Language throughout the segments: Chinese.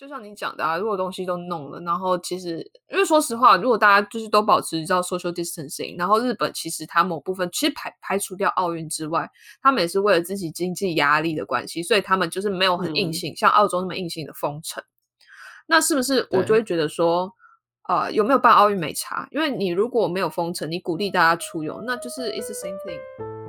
就像你讲的啊，如果东西都弄了，然后其实，因为说实话，如果大家就是都保持叫 social distancing，然后日本其实它某部分其实排排除掉奥运之外，他们也是为了自己经济压力的关系，所以他们就是没有很硬性，嗯、像澳洲那么硬性的封城。那是不是我就会觉得说，呃，有没有办奥运没差？因为你如果没有封城，你鼓励大家出游，那就是 it's the same thing。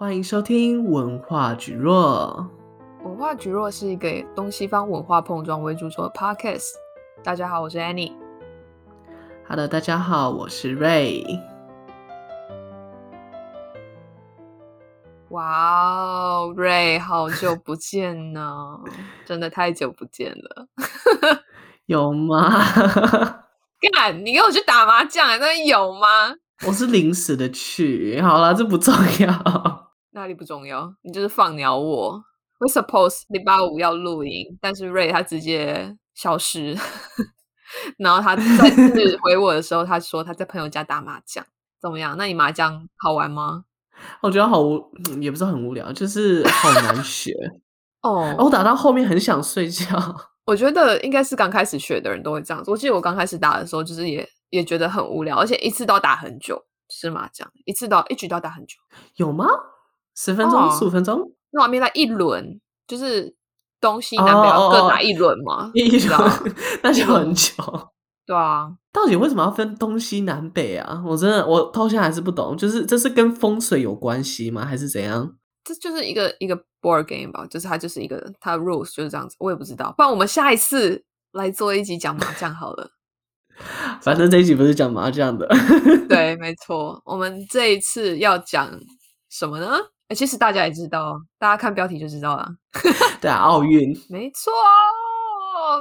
欢迎收听文化蒟蒻。文化蒟蒻是一个东西方文化碰撞为主轴的 podcast。大家好，我是 Annie。Hello，大家好，我是 Ray。哇哦，Ray，好久不见呢，真的太久不见了。有吗？干，你跟我去打麻将，那有吗？我是临时的去，好啦，这不重要。哪里不重要？你就是放鸟我。We suppose 礼拜五要露营，但是 Ray 他直接消失，然后他再次 回我的时候，他说他在朋友家打麻将，怎么样？那你麻将好玩吗？我觉得好无，也不是很无聊，就是好难学哦。我打到后面很想睡觉。我觉得应该是刚开始学的人都会这样子。我记得我刚开始打的时候，就是也也觉得很无聊，而且一次都要打很久，是麻将一次都要一局都要打很久，有吗？十分钟、十五、哦、分钟，那外面来一轮，就是东西南北要各打一轮嘛，哦、一轮那就很久。对啊，到底为什么要分东西南北啊？我真的我到现在还是不懂，就是这是跟风水有关系吗？还是怎样？这就是一个一个 board game 吧，就是它就是一个它的 rules 就是这样子，我也不知道。不然我们下一次来做一集讲麻将好了。反正这一集不是讲麻将的。对，没错，我们这一次要讲什么呢？欸、其实大家也知道，大家看标题就知道了。对啊，奥运，没错，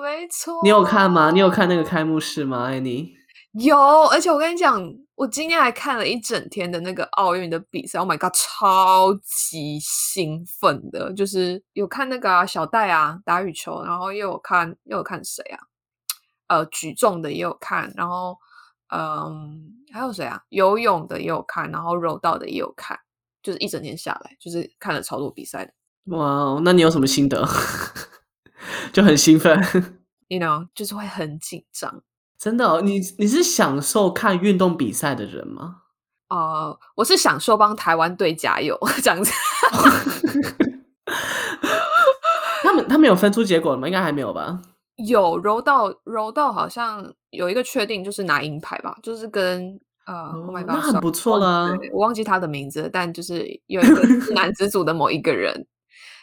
没错。你有看吗？你有看那个开幕式吗？Annie？有，而且我跟你讲，我今天还看了一整天的那个奥运的比赛。Oh my god，超级兴奋的，就是有看那个、啊、小戴啊打羽球，然后又有看又有看谁啊？呃，举重的也有看，然后嗯，还有谁啊？游泳的也有看，然后柔道的也有看。就是一整天下来，就是看了超多比赛的。哇，那你有什么心得？就很兴奋，you know，就是会很紧张。真的哦，你你是享受看运动比赛的人吗？呃，我是享受帮台湾队加油这样子。他们他们有分出结果了吗？应该还没有吧？有柔道，柔道好像有一个确定，就是拿银牌吧，就是跟。啊，uh, oh my God, 那很不错了。我忘记他的名字，但就是有一个男子组的某一个人，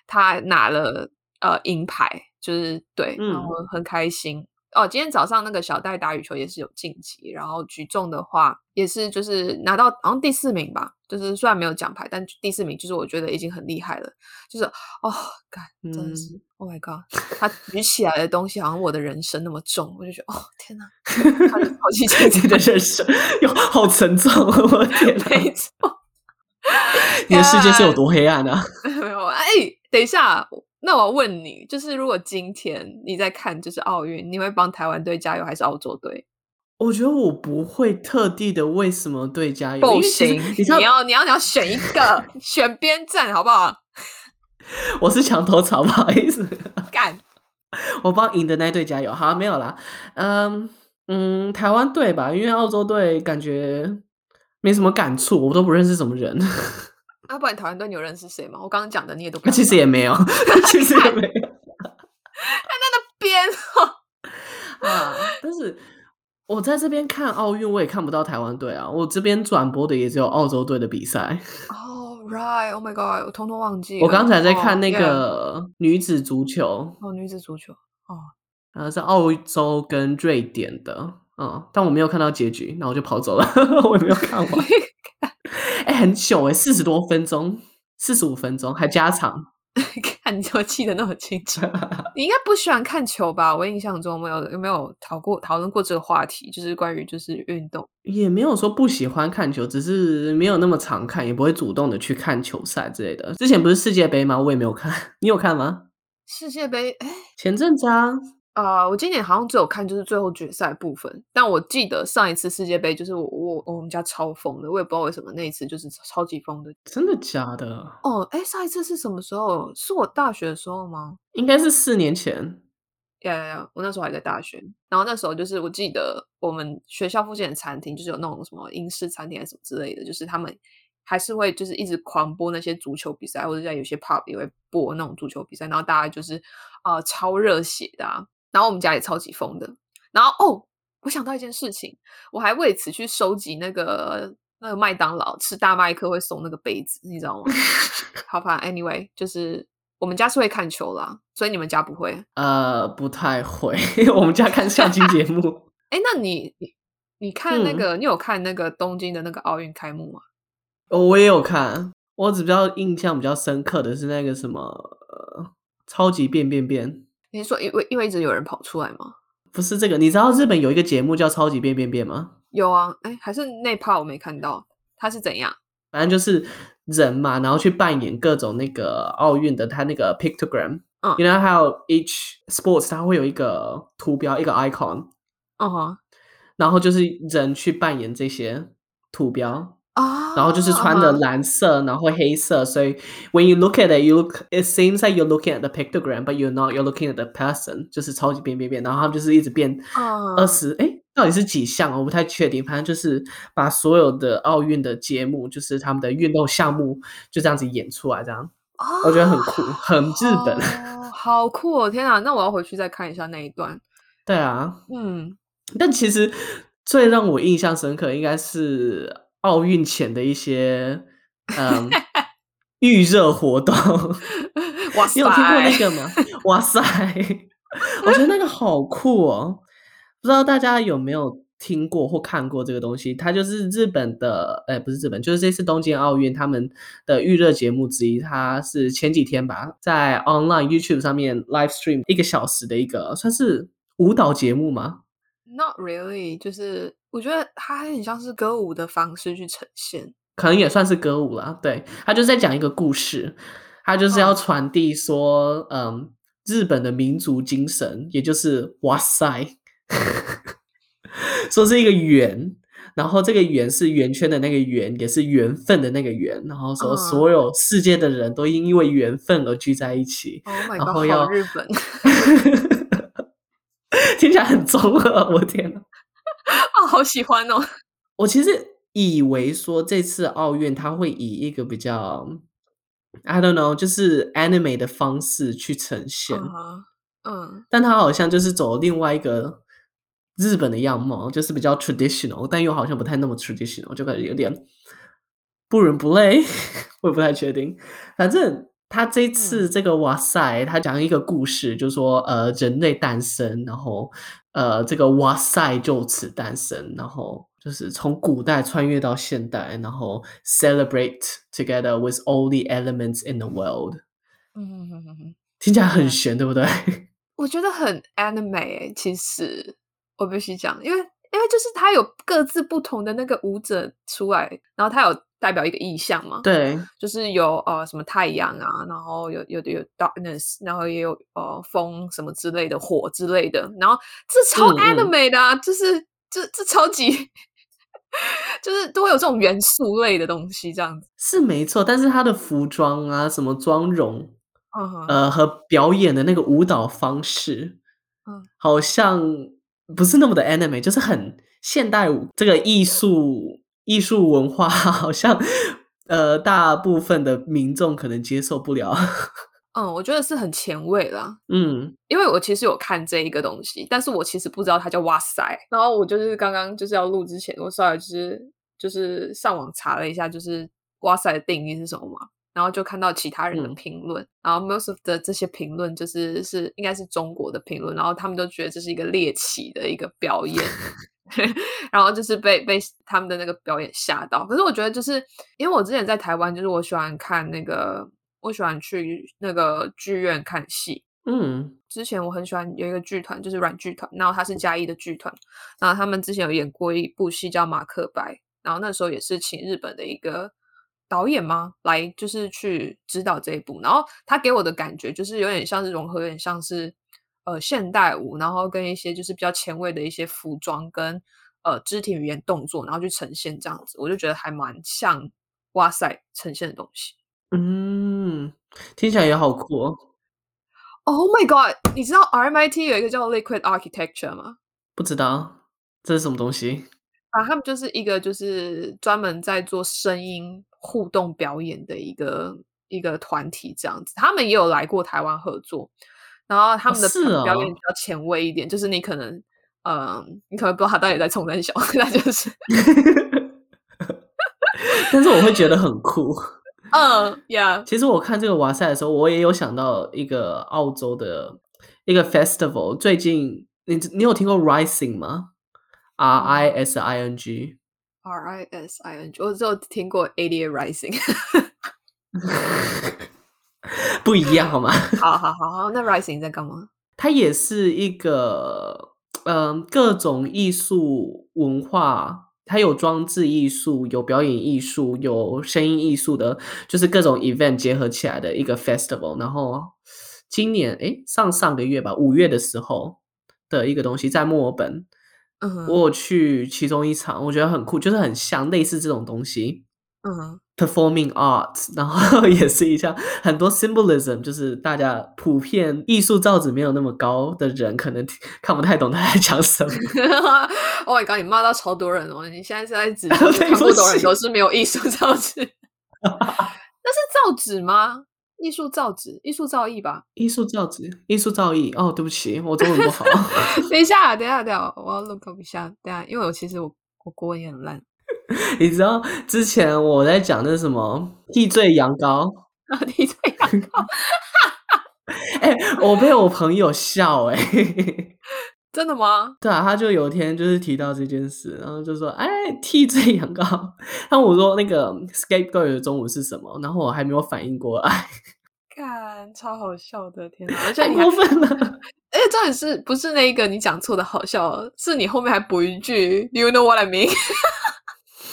他拿了呃银牌，就是对，然后很开心。嗯哦，今天早上那个小戴打羽球也是有晋级，然后举重的话也是就是拿到好像第四名吧，就是虽然没有奖牌，但第四名就是我觉得已经很厉害了。就是哦，感，真的是、嗯、，Oh my God，他举起来的东西好像我的人生那么重，我就觉得哦天哪，他的好自己 的人生哟好沉重，我的 天哪，没错，你的世界是有多黑暗啊？没有，哎，等一下。那我要问你，就是如果今天你在看就是奥运，你会帮台湾队加油还是澳洲队？我觉得我不会特地的为什么对加油，不行，你要你要你要选一个选边站好不好？我是墙头草，不好意思，干，我帮赢的那队加油。好，没有啦，嗯嗯，台湾队吧，因为澳洲队感觉没什么感触，我都不认识什么人。啊，不然台湾队你有认识谁吗？我刚刚讲的你也都不。其实也没有，其实也没有。他在那边哦。啊，但是我在这边看奥运，我也看不到台湾队啊。我这边转播的也只有澳洲队的比赛。Oh right, oh my god，我通通忘记。我刚才在看那个女子足球。哦，oh, 女子足球。哦，呃，是澳洲跟瑞典的。嗯，但我没有看到结局，那我就跑走了。我也没有看完。哎、欸，很久哎，四十多分钟，四十五分钟还加长，看你就记得那么清楚。你应该不喜欢看球吧？我印象中没有有没有讨过讨论过这个话题，就是关于就是运动，也没有说不喜欢看球，只是没有那么常看，也不会主动的去看球赛之类的。之前不是世界杯吗？我也没有看，你有看吗？世界杯，哎，前阵子啊，啊、呃，我今年好像只有看就是最后决赛部分，但我记得上一次世界杯就是我我我们家超疯的，我也不知道为什么那一次就是超级疯的。真的假的？哦，哎，上一次是什么时候？是我大学的时候吗？应该是四年前。呀呀呀！我那时候还在大学，然后那时候就是我记得我们学校附近的餐厅就是有那种什么英式餐厅还是什么之类的，就是他们还是会就是一直狂播那些足球比赛，或者在有些 pub 也会播那种足球比赛，然后大家就是啊、呃、超热血的啊。然后我们家也超级疯的，然后哦，我想到一件事情，我还为此去收集那个那个麦当劳吃大麦克会送那个杯子，你知道吗？好吧，anyway，就是我们家是会看球啦，所以你们家不会？呃，不太会，我们家看相亲节目。哎，那你你你看那个，嗯、你有看那个东京的那个奥运开幕吗？哦，我也有看，我只比较印象比较深刻的是那个什么，呃，超级变变变。你说因为因为一直有人跑出来吗？不是这个，你知道日本有一个节目叫《超级变变变》吗？有啊，哎，还是那 part 我没看到，他是怎样？反正就是人嘛，然后去扮演各种那个奥运的他那个 pictogram，嗯，然后还有 each sports 它会有一个图标，一个 icon，嗯哼，然后就是人去扮演这些图标。啊，oh, 然后就是穿的蓝色，uh huh. 然后黑色，所以 when you look at it, you look, it seems like you're looking at the pictogram, but you're not, you're looking at the person，就是超级变变变，然后他们就是一直变二十，哎，到底是几项？我不太确定，反正就是把所有的奥运的节目，就是他们的运动项目就这样子演出来，这样，oh, 我觉得很酷，很日本，oh, 好酷哦！天啊，那我要回去再看一下那一段。对啊，嗯，但其实最让我印象深刻应该是。奥运前的一些嗯预热活动，哇塞，你有听过那个吗？哇塞，我觉得那个好酷哦！不知道大家有没有听过或看过这个东西？它就是日本的，哎，不是日本，就是这次东京奥运他们的预热节目之一。它是前几天吧，在 online YouTube 上面 live stream 一个小时的一个，算是舞蹈节目吗？Not really，就是我觉得它很像是歌舞的方式去呈现，可能也算是歌舞啦。对，他就是在讲一个故事，他就是要传递说，oh. 嗯，日本的民族精神，也就是哇塞，说是一个圆，然后这个圆是圆圈的那个圆，也是缘分的那个缘，然后说所有世界的人都因为缘分而聚在一起，oh my God, 然后要日本。听起来很中二，我天呐！哦，好喜欢哦！我其实以为说这次奥运它会以一个比较，I don't know，就是 anime 的方式去呈现，嗯，嗯，但它好像就是走另外一个日本的样貌，就是比较 traditional，但又好像不太那么 traditional，就感觉有点不伦不类，我也不太确定，反正。他这次这个哇塞，他讲一个故事，就是说呃人类诞生，然后呃这个哇塞就此诞生，然后就是从古代穿越到现代，然后 celebrate together with all the elements in the world。嗯哼哼哼，听起来很玄，对不对？我觉得很 anime，其实我必须讲，因为因为就是他有各自不同的那个舞者出来，然后他有。代表一个意象嘛？对，就是有呃什么太阳啊，然后有有有 darkness，然后也有呃风什么之类的，火之类的，然后这超 anime 的啊，就是这这超级，就是都会有这种元素类的东西，这样子是没错。但是他的服装啊，什么妆容，呃和表演的那个舞蹈方式，嗯，好像不是那么的 anime，就是很现代舞这个艺术。艺术文化 好像，呃，大部分的民众可能接受不了。嗯，我觉得是很前卫啦。嗯，因为我其实有看这一个东西，但是我其实不知道它叫哇塞。然后我就是刚刚就是要录之前，我稍微就是就是上网查了一下，就是哇塞的定义是什么嘛。然后就看到其他人的评论，嗯、然后 most of 的这些评论就是是应该是中国的评论，然后他们都觉得这是一个猎奇的一个表演。然后就是被被他们的那个表演吓到，可是我觉得就是因为我之前在台湾，就是我喜欢看那个，我喜欢去那个剧院看戏。嗯，之前我很喜欢有一个剧团，就是软剧团，然后他是嘉义的剧团，然后他们之前有演过一部戏叫《马克白》，然后那时候也是请日本的一个导演吗来，就是去指导这一部，然后他给我的感觉就是有点像是融合，有点像是。呃现代舞，然后跟一些就是比较前卫的一些服装跟呃肢体语言动作，然后去呈现这样子，我就觉得还蛮像哇塞呈现的东西。嗯，听起来也好酷哦。Oh my god！你知道 RMIT 有一个叫 Liquid Architecture 吗？不知道，这是什么东西？啊，他们就是一个就是专门在做声音互动表演的一个一个团体这样子。他们也有来过台湾合作，然后他们的表演比较前卫一点，哦哦、就是你可能，嗯、呃，你可能不知道他到底在冲三小，那就是。但是我会觉得很酷。嗯、uh,，Yeah。其实我看这个哇赛的时候，我也有想到一个澳洲的一个 festival。最近你你有听过 Rising 吗？R I S I N G。R I S I N G，我只有听过88 Rising。不一样好吗？好好好好，那 Rising 在干嘛？它也是一个嗯、呃，各种艺术文化。它有装置艺术，有表演艺术，有声音艺术的，就是各种 event 结合起来的一个 festival。然后今年诶，上上个月吧，五月的时候的一个东西，在墨尔本，嗯，我有去其中一场，我觉得很酷，就是很像类似这种东西。嗯，performing arts，然后也是一项很多 symbolism，就是大家普遍艺术造诣没有那么高的人，可能看不太懂他在讲什么。oh my god，你骂到超多人哦！你现在是在指 看不懂人都是没有艺术造诣？那是造纸吗？艺术造纸，艺术造诣吧？艺术造纸，艺术造诣。哦，对不起，我中文不好。等一下，等一下，等一下，我要 look up 一下。等一下，因为我其实我我国文也很烂。你知道之前我在讲那什么替罪羊羔啊？替罪羊羔，哎、欸，我被我朋友笑哎、欸，真的吗？对啊，他就有一天就是提到这件事，然后就说哎，替罪羊羔。然后我说那个 scapegoat 的中文是什么？然后我还没有反应过来，看超好笑的，天哪！而且你还过分了，而且重点是不是那一个你讲错的好笑，是你后面还补一句 “You know what I mean”。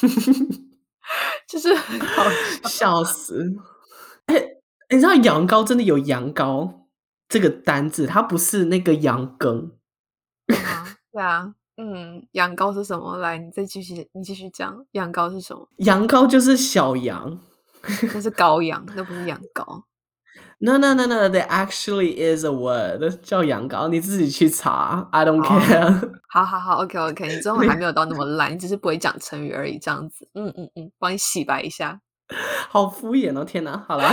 就是很好笑，死！哎、欸，你知道羊羔真的有羊羔这个单字，它不是那个羊羹。啊，对啊，嗯，羊羔是什么？来，你再继续，你继续讲，羊羔是什么？羊羔就是小羊，那是羔羊，那不是羊羔。No no no no, there actually is a word 叫羊羔，你自己去查。I don't care。好好好，OK OK，你中文还没有到那么烂，你只是不会讲成语而已，这样子。嗯嗯嗯，帮你洗白一下。好敷衍哦，天哪！好了，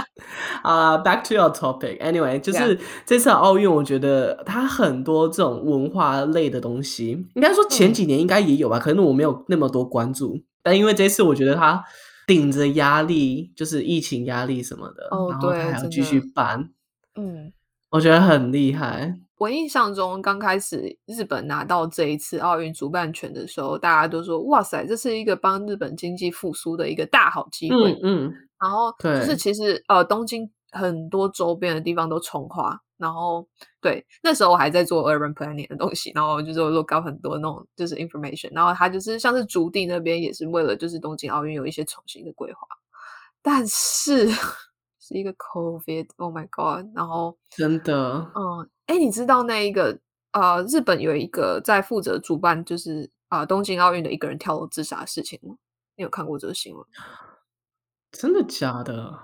啊、uh,，Back to your topic. Anyway，就是.这次奥运，我觉得它很多这种文化类的东西，应该说前几年应该也有吧，嗯、可能我没有那么多关注，但因为这次我觉得它。顶着压力，就是疫情压力什么的，oh, 然后他还要继续办，嗯，我觉得很厉害。我印象中，刚开始日本拿到这一次奥运主办权的时候，大家都说：“哇塞，这是一个帮日本经济复苏的一个大好机会。”嗯，嗯，然后就是其实呃，东京很多周边的地方都重划。然后，对，那时候我还在做 urban planning 的东西，然后就是我搞很多那种就是 information，然后他就是像是竹地那边也是为了就是东京奥运有一些重新的规划，但是是一个 COVID，oh my god，然后真的，嗯，哎，你知道那一个呃，日本有一个在负责主办就是啊、呃、东京奥运的一个人跳楼自杀的事情吗？你有看过这个新闻？真的假的？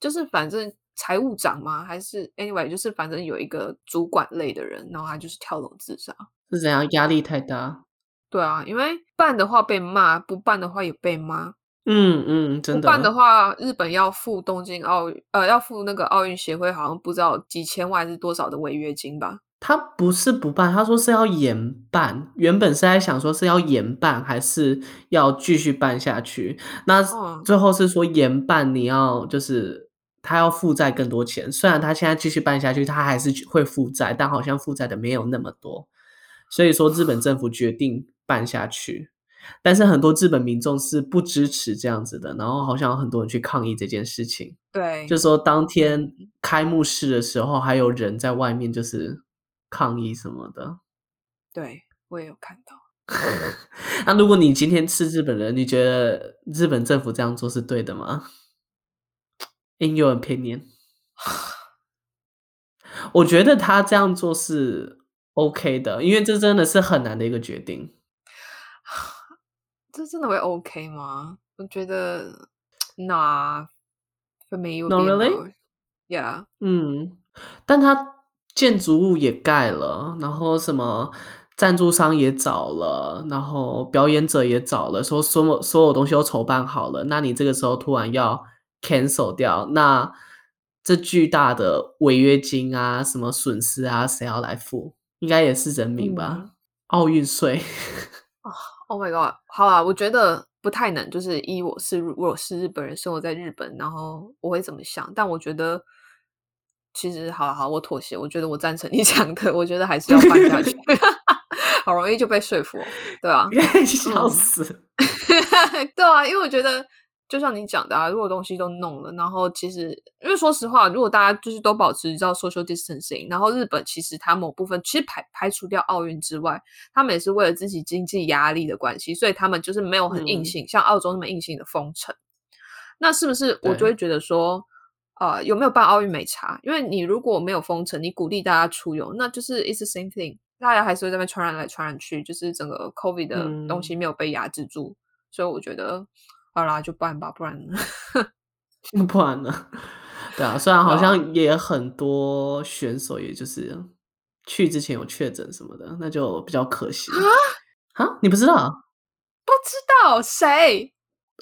就是反正。财务长吗？还是 anyway，就是反正有一个主管类的人，然后他就是跳楼自杀，是怎样？压力太大？对啊，因为办的话被骂，不办的话也被骂。嗯嗯，真的。不办的话，日本要付东京奥运，呃，要付那个奥运协会，好像不知道几千万还是多少的违约金吧？他不是不办，他说是要延办。原本是在想说是要延办，还是要继续办下去？那最后是说延办，你要就是。他要负债更多钱，虽然他现在继续办下去，他还是会负债，但好像负债的没有那么多。所以说，日本政府决定办下去，但是很多日本民众是不支持这样子的，然后好像有很多人去抗议这件事情。对，就说当天开幕式的时候，还有人在外面就是抗议什么的。对，我也有看到。那如果你今天是日本人，你觉得日本政府这样做是对的吗？In your opinion，我觉得他这样做是 OK 的，因为这真的是很难的一个决定。这真的会 OK 吗？我觉得，Nah, for me, not really. Yeah. 嗯，但他建筑物也盖了，然后什么赞助商也找了，然后表演者也找了，说所有所有东西都筹办好了。那你这个时候突然要 cancel 掉，那这巨大的违约金啊，什么损失啊，谁要来付？应该也是人民吧？嗯、奥运税。Oh my god！好啊，我觉得不太能，就是依我是如果是日本人生活在日本，然后我会怎么想？但我觉得其实好了好，我妥协。我觉得我赞成你 讲的，我觉得还是要办下去。好容易就被说服，对啊，笑死、嗯！对啊，因为我觉得。就像你讲的啊，如果东西都弄了，然后其实，因为说实话，如果大家就是都保持叫 social distancing，然后日本其实它某部分其实排排除掉奥运之外，他们也是为了自己经济压力的关系，所以他们就是没有很硬性，嗯、像澳洲那么硬性的封城。那是不是我就会觉得说，呃，有没有办奥运没差？因为你如果没有封城，你鼓励大家出游，那就是 it's the same thing，大家还是会在那边传染来传染去，就是整个 COVID 的东西没有被压制住，嗯、所以我觉得。好啦，就办吧，不然呢？不然呢？对啊，虽然好像也很多选手，也就是去之前有确诊什么的，那就比较可惜啊！啊，你不知道？不知道谁？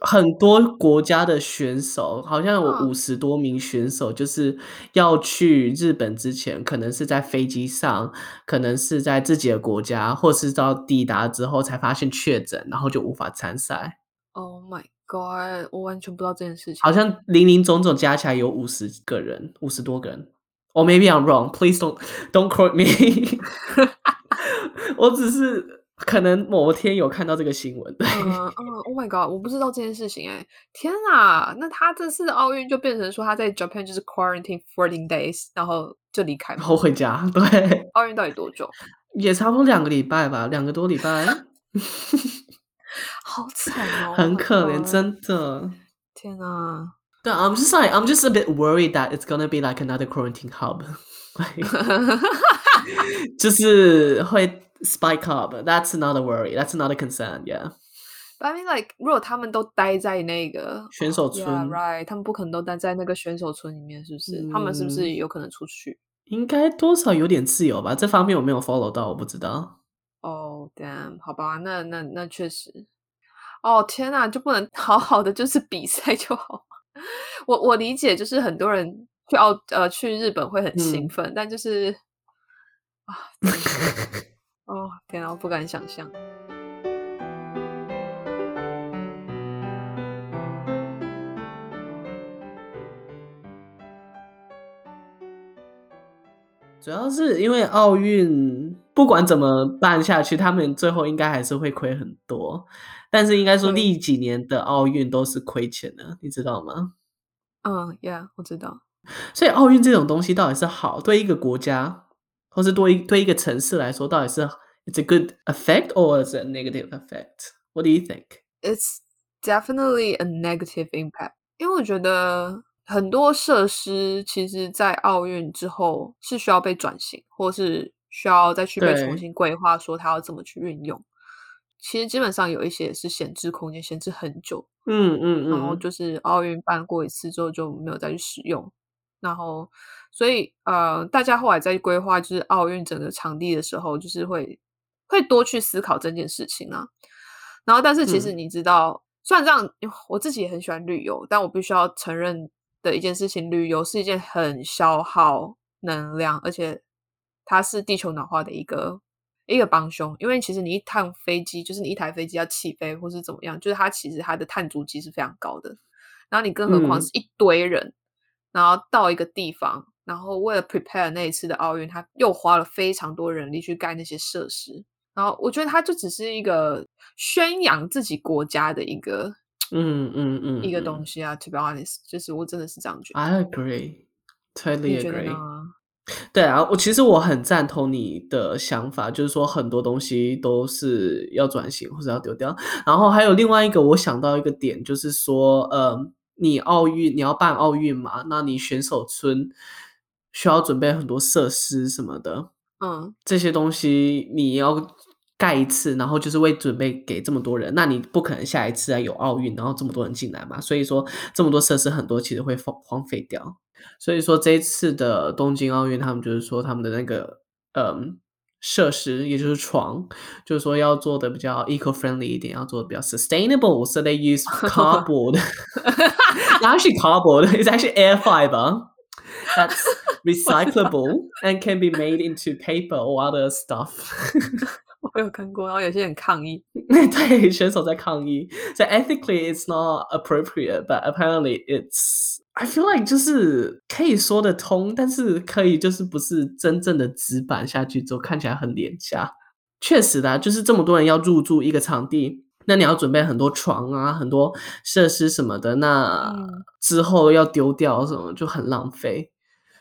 很多国家的选手，好像有五十多名选手，就是要去日本之前，可能是在飞机上，可能是在自己的国家，或是到抵达之后才发现确诊，然后就无法参赛。Oh my！God, 我完全不知道这件事情。好像零零总总加起来有五十个人，五十多个人。Or maybe I'm wrong. Please don't don't quote me. 我只是可能某天有看到这个新闻。嗯嗯。Oh my God，我不知道这件事情哎！天啊，那他这次的奥运就变成说他在 Japan 就是 quarantine fourteen days，然后就离开，然后回家。对。奥运到底多久？也差不多两个礼拜吧，两个多礼拜。好惨哦，很可怜，真的。天啊！对，I'm just like I'm just a bit worried that it's gonna be like another quarantine hub，就是会 spike up。That's not a worry. That's not a concern. Yeah. But I mean, like，如果他们都待在那个选手村，right？他们不可能都待在那个选手村里面，是不是？他们是不是有可能出去？应该多少有点自由吧。这方面我没有 follow 到，我不知道。哦、oh，damn，好吧，那那那确实， 哦、oh, 天呐，就不能 好好的就是比赛就好。我我理解，就是很多人去澳呃去日本会很兴奋，嗯、但就是啊，哦、oh, 天呐，我不敢想象。主要是因为奥运不管怎么办下去，他们最后应该还是会亏很多。但是应该说，历几年的奥运都是亏钱的，你知道吗？嗯，Yeah，我知道。所以奥运这种东西到底是好，对一个国家，或是对一对一个城市来说，到底是 It's a good effect or is a negative effect? What do you think? It's definitely a negative impact，因为我觉得。很多设施其实，在奥运之后是需要被转型，或是需要再去被重新规划，说它要怎么去运用。其实基本上有一些是闲置空间，闲置很久。嗯嗯嗯。然后就是奥运办过一次之后就没有再去使用，然后所以呃，大家后来在规划就是奥运整个场地的时候，就是会会多去思考这件事情啊。然后，但是其实你知道，嗯、虽然这样，我自己也很喜欢旅游，但我必须要承认。的一件事情，旅游是一件很消耗能量，而且它是地球暖化的一个一个帮凶。因为其实你一趟飞机，就是你一台飞机要起飞或是怎么样，就是它其实它的碳足迹是非常高的。然后你更何况是一堆人，嗯、然后到一个地方，然后为了 prepare 那一次的奥运，他又花了非常多人力去盖那些设施。然后我觉得他就只是一个宣扬自己国家的一个。嗯嗯嗯，一个东西啊，to be honest，就是我真的是这样觉得。I agree，totally agree。对啊，我其实我很赞同你的想法，就是说很多东西都是要转型或者要丢掉。然后还有另外一个，我想到一个点，就是说，呃，你奥运你要办奥运嘛，那你选手村需要准备很多设施什么的。嗯，这些东西你要盖一次，然后就是为准备给这么多人，那你不可能下一次啊有奥运，然后这么多人进来嘛。所以说这么多设施很多其实会荒荒废掉。所以说这一次的东京奥运，他们就是说他们的那个嗯设施，也就是床，就是说要做的比较 eco-friendly 一点，要做的比较 sustainable，so they use cardboard。Actually cardboard is actually air fiber that's recyclable and can be made into paper or other stuff。我有看过，然后有些人抗议，对选手在抗议。So ethically it's not appropriate, but apparently it's I feel like 就是可以说得通，但是可以就是不是真正的纸板下去之后看起来很廉价。确实的，就是这么多人要入住一个场地。那你要准备很多床啊，很多设施什么的，那之后要丢掉什么就很浪费。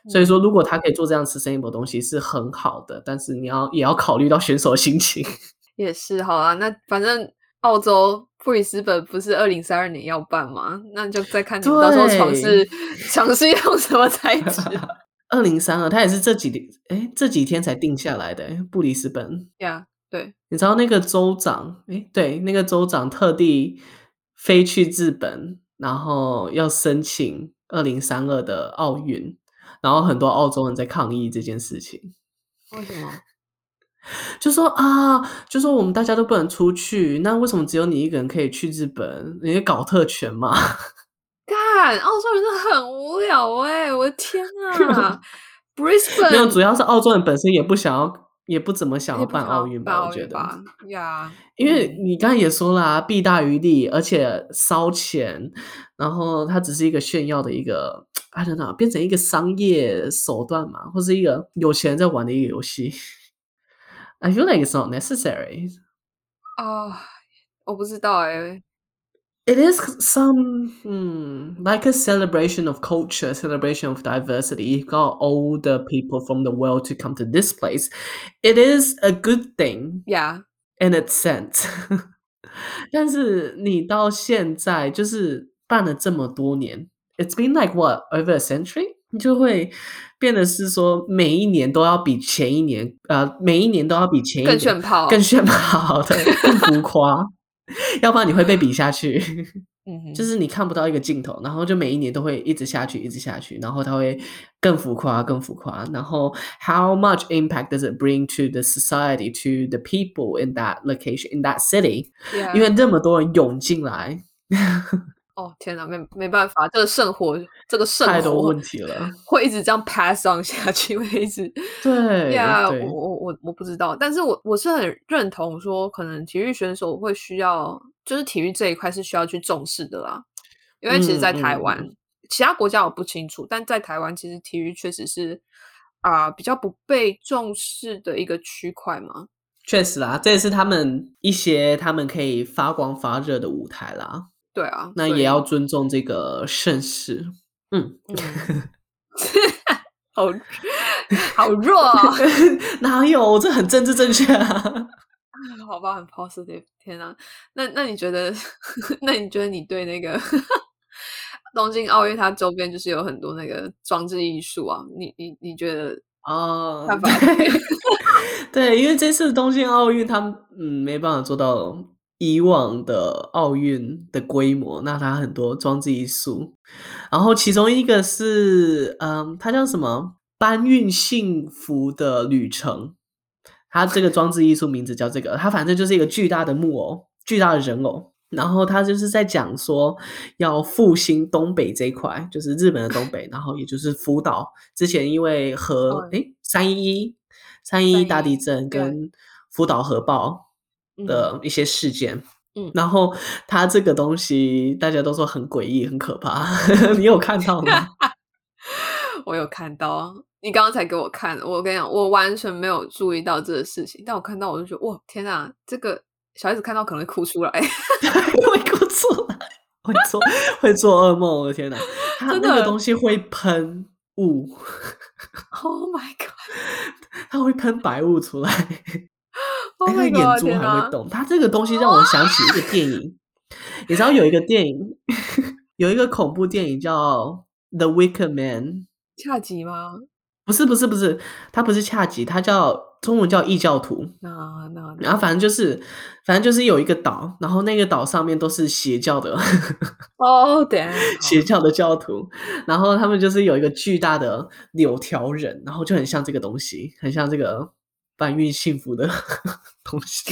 嗯、所以说，如果他可以做这样 sustainable 东西是很好的，但是你要也要考虑到选手的心情。也是好啊，那反正澳洲布里斯本不是二零三二年要办吗？那你就再看你们到时候尝试尝试用什么材质。二零三二，他也是这几天哎这几天才定下来的布里斯本。呀。对，你知道那个州长，诶，对，那个州长特地飞去日本，然后要申请二零三二的奥运，然后很多澳洲人在抗议这件事情。为什么？就说啊，就说我们大家都不能出去，那为什么只有你一个人可以去日本？你搞特权嘛？干，澳洲人真的很无聊哎！我的天啊，Brisbane 没有，主要是澳洲人本身也不想要。也不怎么想要办奥运吧，我觉得。呀，因为你刚才也说了啊，弊大于利，而且烧钱，然后它只是一个炫耀的一个，I don't know，变成一个商业手段嘛，或是一个有钱人在玩的一个游戏。I feel like it's not necessary。啊，我不知道哎、欸。It is some, hmm, like a celebration of culture, celebration of diversity. You got all the people from the world to come to this place. It is a good thing, yeah, in its sense. 但是你到现在就是办了这么多年，It's been like what over a century？你就会变得是说每一年都要比前一年，呃，每一年都要比前一年更炫炮，更炫炮，对，更浮夸。 要不然你会被比下去，嗯，就是你看不到一个尽头，然后就每一年都会一直下去，一直下去，然后它会更浮夸，更浮夸，然后 how much impact does it bring to the society, to the people in that location, in that city？、Yeah. 因为这么多人涌进来。哦天哪，没没办法，这个圣火，这个圣火太多问题了，会一直这样 pass on 下去，会一直 对呀，我我我我不知道，但是我我是很认同说，可能体育选手会需要，就是体育这一块是需要去重视的啦，因为其实，在台湾、嗯嗯，其他国家我不清楚，但在台湾，其实体育确实是啊、呃、比较不被重视的一个区块嘛。确实啦，这也是他们一些他们可以发光发热的舞台啦。对啊，那也要尊重这个盛世。嗯，嗯 好好弱啊！哪有？这很政治正确啊！好吧，很 positive。天啊，那那你觉得？那你觉得你对那个东京奥运它周边就是有很多那个装置艺术啊？你你你觉得？哦，对，因为这次东京奥运，他们嗯没办法做到。以往的奥运的规模，那它很多装置艺术，然后其中一个是，嗯，它叫什么？搬运幸福的旅程。它这个装置艺术名字叫这个，它反正就是一个巨大的木偶，巨大的人偶。然后它就是在讲说要复兴东北这一块，就是日本的东北，然后也就是福岛之前因为核哎三一一三一一大地震跟福岛核爆。的一些事件，嗯，然后他这个东西大家都说很诡异、很可怕，你有看到吗？我有看到，你刚刚才给我看，我跟你讲，我完全没有注意到这个事情，但我看到我就觉得，哇，天啊，这个小孩子看到可能会哭出来，会哭出来，会做会做噩梦，我的天哪，他那个东西会喷雾，Oh my god，他会喷白雾出来。Oh、他眼珠还会动，他这个东西让我想起一个电影，你知道有一个电影，有一个恐怖电影叫《The Wicker Man》，恰吉吗？不是不是不是，他不是恰吉，他叫中文叫异教徒。那那然后反正就是，反正就是有一个岛，然后那个岛上面都是邪教的。哦，对，邪教的教徒，然后他们就是有一个巨大的柳条人，然后就很像这个东西，很像这个搬运幸福的 东西。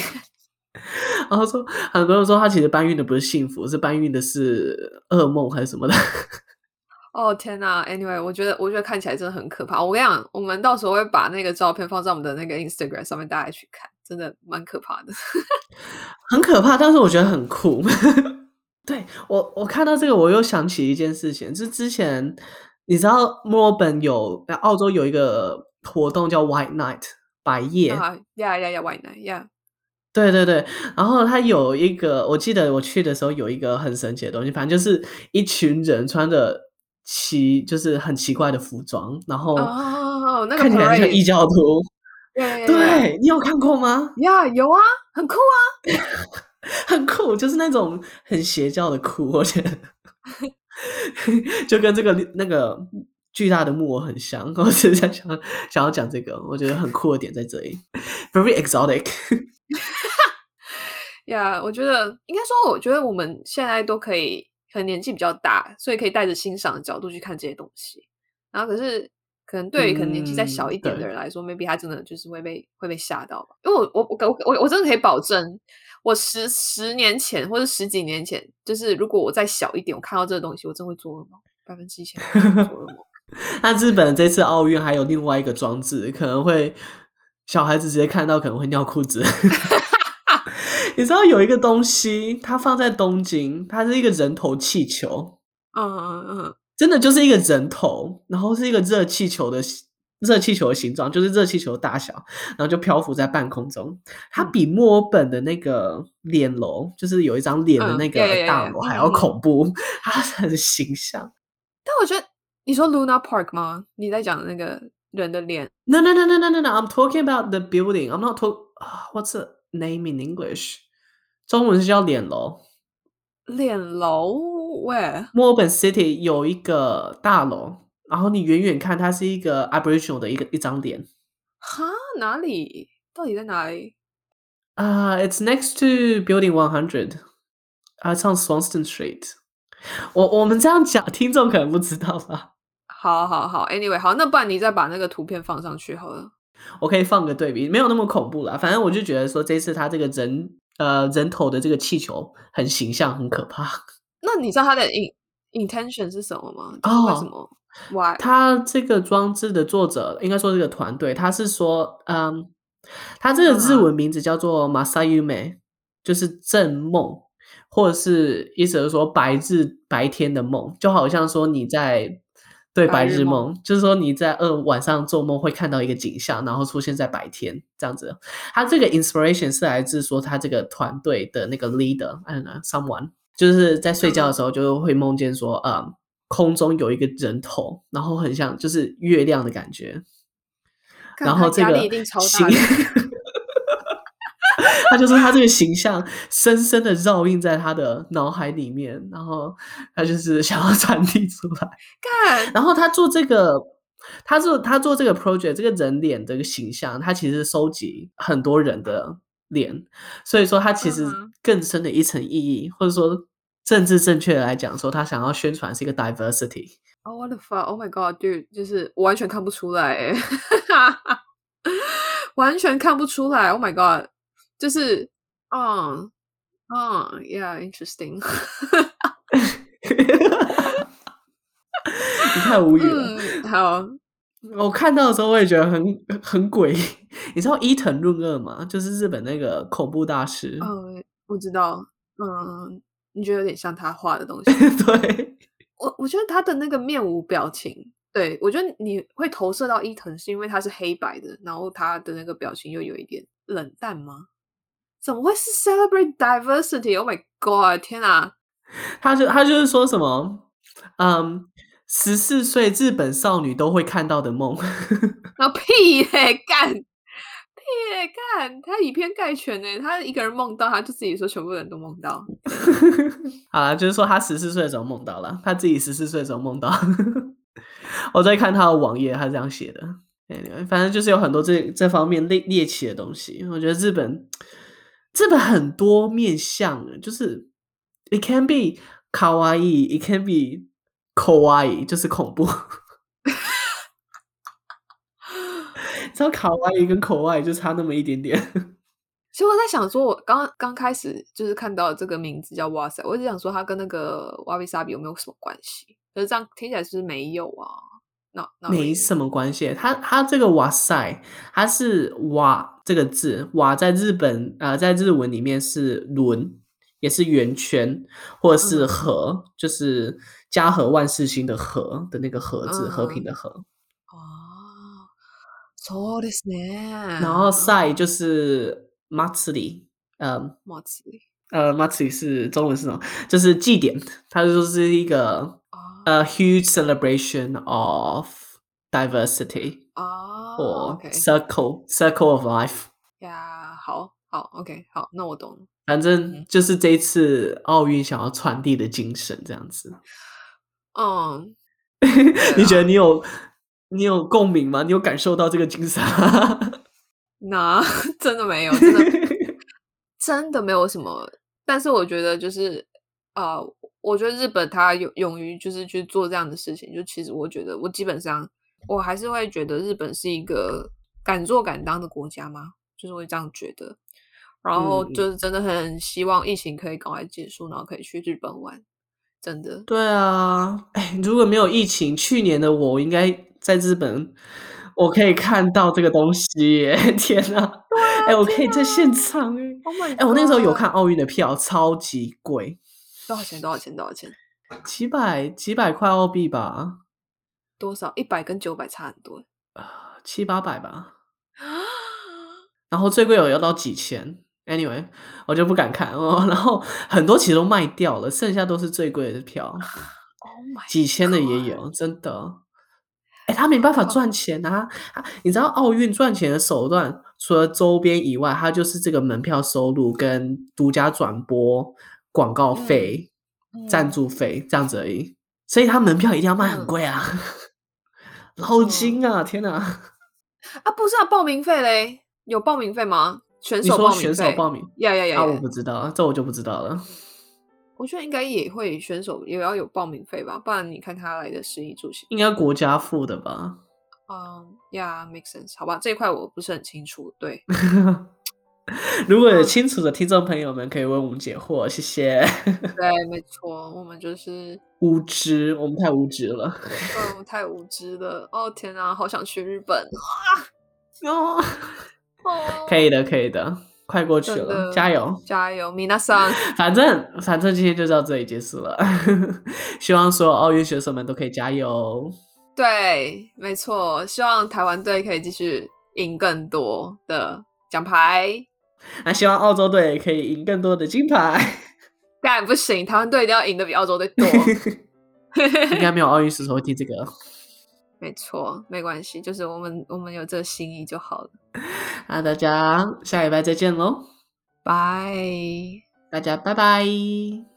然后说，很多人说他其实搬运的不是幸福，是搬运的是噩梦还是什么的。哦天呐，Anyway，我觉得我觉得看起来真的很可怕。我跟你讲，我们到时候会把那个照片放在我们的那个 Instagram 上面，大家去看，真的蛮可怕的。很可怕，但是我觉得很酷。对，我，我看到这个，我又想起一件事情，就是之前你知道墨尔本有澳洲有一个活动叫 White Night 白夜。呀呀呀，White Night，呀。对对对，然后他有一个，我记得我去的时候有一个很神奇的东西，反正就是一群人穿着奇，就是很奇怪的服装，然后看起来像异教徒。对，你有看过吗？呀，有啊，很酷啊，很酷，就是那种很邪教的酷，我觉得 就跟这个那个巨大的木偶很像。我只是想想要讲这个，我觉得很酷的点在这里，very exotic。呀，yeah, 我觉得应该说，我觉得我们现在都可以，可能年纪比较大，所以可以带着欣赏的角度去看这些东西。然后，可是可能对于可能年纪再小一点的人来说、嗯、，maybe 他真的就是会被会被吓到吧。因为我我我我我真的可以保证，我十十年前或者十几年前，就是如果我再小一点，我看到这个东西，我真会做噩梦，百分之一千做噩梦。那日本这次奥运还有另外一个装置，可能会小孩子直接看到可能会尿裤子。你知道有一个东西，它放在东京，它是一个人头气球，嗯嗯嗯，真的就是一个人头，然后是一个热气球的热气球的形状，就是热气球的大小，然后就漂浮在半空中。它比墨尔本的那个脸楼，就是有一张脸的那个大楼还要恐怖，它很形象。但我觉得你说 Luna Park 吗？你在讲那个人的脸？No no no no no no no，I'm talking about the building. I'm not talk. What's the name in English? 中文是叫脸楼，脸楼喂，墨尔本 City 有一个大楼，然后你远远看，它是一个 Aboriginal 的一个一张脸。哈？哪里？到底在哪里？啊、uh,，It's next to Building One Hundred，啊，上 Swanston Street。我我们这样讲，听众可能不知道吧？好好好，Anyway，好，那不然你再把那个图片放上去好了。我可以放个对比，没有那么恐怖啦。反正我就觉得说，这次他这个人。呃，人头的这个气球很形象，很可怕。那你知道他的 intention 是什么吗？哦，为什么？Why？他这个装置的作者，应该说这个团队，他是说，嗯，他这个日文名字叫做 Masayume，就是正梦，或者是意思是说白日白天的梦，就好像说你在。对，白日梦，就是说你在呃晚上做梦会看到一个景象，然后出现在白天这样子。他这个 inspiration 是来自说他这个团队的那个 leader，I don't know，someone，就是在睡觉的时候就会梦见说，呃、嗯，空中有一个人头，然后很像就是月亮的感觉，然后这个压力一定超大。他就是他这个形象深深的烙印在他的脑海里面，然后他就是想要传递出来。干，然后他做这个，他做他做这个 project，这个人脸这个形象，他其实收集很多人的脸，所以说他其实更深的一层意义，或者说政治正确的来讲，说他想要宣传是一个 diversity。Oh what the fuck? Oh my god, dude！就是我完全看不出来，完全看不出来。Oh my god！就是，嗯嗯，Yeah，interesting。你太无语了。嗯，好，我看到的时候我也觉得很很诡异。你知道伊藤润二吗？就是日本那个恐怖大师。嗯，我知道。嗯，你觉得有点像他画的东西？对。我我觉得他的那个面无表情。对，我觉得你会投射到伊藤，是因为他是黑白的，然后他的那个表情又有一点冷淡吗？怎么会是 celebrate diversity？Oh my god！天啊，他就他就是说什么，嗯，十四岁日本少女都会看到的梦。那 屁嘞，干屁嘞，干他以偏概全呢？他一个人梦到，他就自己说全部人都梦到。好了，就是说他十四岁的时候梦到了，他自己十四岁的时候梦到。我在看他的网页，他这样写的。反正就是有很多这这方面猎猎奇的东西。我觉得日本日本很多面向，就是 it can be 卡哇伊，it can be kawaii，就是恐怖。知道卡哇伊跟口外就差那么一点点。其实我在想说，我刚刚开始就是看到这个名字叫哇塞，我一直想说它跟那个哇比萨比有没有什么关系？可是这样听起来是不是没有啊？那那没什么关系。它它这个哇塞，它是哇这个字，哇在日本啊、呃，在日文里面是轮，也是圆圈，或者是和，嗯、就是家和万事兴的和的那个和字，嗯、和平的和。そうですね。然后赛就是祭り，呃，祭り，呃，祭り是中文是什么？就是祭典，它就是一个 呃、oh. huge celebration of diversity，哦，或 circle circle of life。呀，好好，OK，好，那我懂了。反正就是这一次奥运想要传递的精神，这样子。嗯，你觉得你有？你有共鸣吗？你有感受到这个精神？那 真的没有，真的真的没有什么。但是我觉得就是啊、呃，我觉得日本他勇勇于就是去做这样的事情。就其实我觉得，我基本上我还是会觉得日本是一个敢做敢当的国家嘛，就是会这样觉得。然后就是真的很希望疫情可以赶快结束，然后可以去日本玩。真的，对啊，哎，如果没有疫情，去年的我应该。在日本，我可以看到这个东西耶！天哪，哎、我可以在现场哎！哎、oh 欸，我那个时候有看奥运的票，超级贵，多少钱？多少钱？多少钱？几百几百块澳币吧？多少？一百跟九百差很多，呃，七八百吧。然后最贵有要到几千，anyway，我就不敢看 哦。然后很多其实都卖掉了，剩下都是最贵的票，oh my，几千的也有，真的。哎，他没办法赚钱啊！你知道奥运赚钱的手段，除了周边以外，他就是这个门票收入跟独家转播、广告费、嗯、赞助费这样子而已。所以他门票一定要卖很贵啊，捞、嗯、金啊！天哪！啊，不是啊，报名费嘞？有报名费吗？选手报名费？选手报名？呀呀呀！啊，我不知道，这我就不知道了。我觉得应该也会，选手也要有报名费吧，不然你看他来的食衣住行，应该国家付的吧？嗯，呀，make sense，好吧，这一块我不是很清楚。对，如果有清楚的听众朋友们，可以为我们解惑，谢谢。对，没错，我们就是无知，我们太无知了，我们，太无知了。哦天哪，好想去日本啊！哦，可以的，可以的。快过去了，加油，加油，米娜桑。反正反正今天就到这里结束了。希望所有奥运选手们都可以加油。对，没错，希望台湾队可以继续赢更多的奖牌。那希望澳洲队可以赢更多的金牌。当然不行，台湾队一定要赢得比澳洲队多。应该没有奥运选手会踢这个。没错，没关系，就是我们我们有这个心意就好了。那大家下礼拜再见喽，拜，大家拜拜。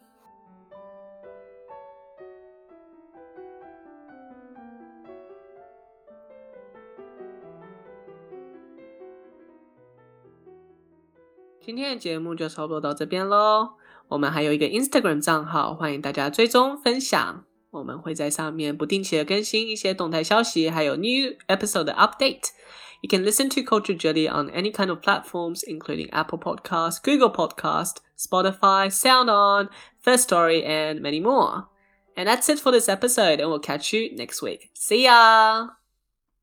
今天的节目就差不多到这边喽，我们还有一个 Instagram 账号，欢迎大家追踪分享。我们会在上面不定期的更新一些动态消息，还有 new episode 的 update。You can listen to Culture Jelly on any kind of platforms, including Apple Podcast, Google Podcast, Spotify, SoundOn, First Story, and many more. And that's it for this episode, and we'll catch you next week. See ya!